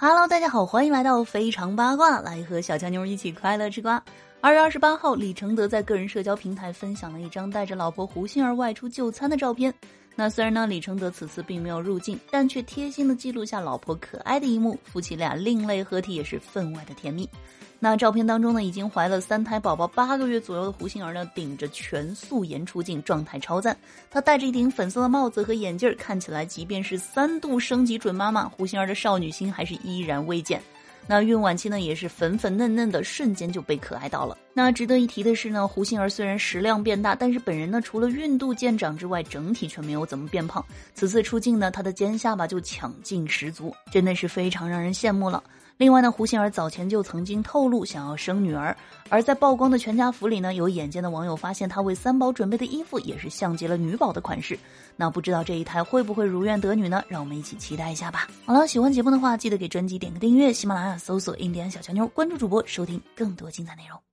Hello，大家好，欢迎来到非常八卦，来和小强妞一起快乐吃瓜。二月二十八号，李承德在个人社交平台分享了一张带着老婆胡杏儿外出就餐的照片。那虽然呢，李承德此次并没有入镜，但却贴心的记录下老婆可爱的一幕，夫妻俩另类合体也是分外的甜蜜。那照片当中呢，已经怀了三胎宝宝八个月左右的胡杏儿呢，顶着全素颜出镜，状态超赞。她戴着一顶粉色的帽子和眼镜，看起来即便是三度升级准妈妈，胡杏儿的少女心还是依然未减。那孕晚期呢，也是粉粉嫩嫩的，瞬间就被可爱到了。那值得一提的是呢，胡杏儿虽然食量变大，但是本人呢，除了孕肚见长之外，整体却没有怎么变胖。此次出镜呢，她的尖下巴就抢镜十足，真的是非常让人羡慕了。另外呢，胡杏儿早前就曾经透露想要生女儿，而在曝光的全家福里呢，有眼尖的网友发现她为三宝准备的衣服也是像极了女宝的款式。那不知道这一胎会不会如愿得女呢？让我们一起期待一下吧。好了，喜欢节目的话，记得给专辑点个订阅，喜马拉雅搜索“印第安小乔妞”，关注主播，收听更多精彩内容。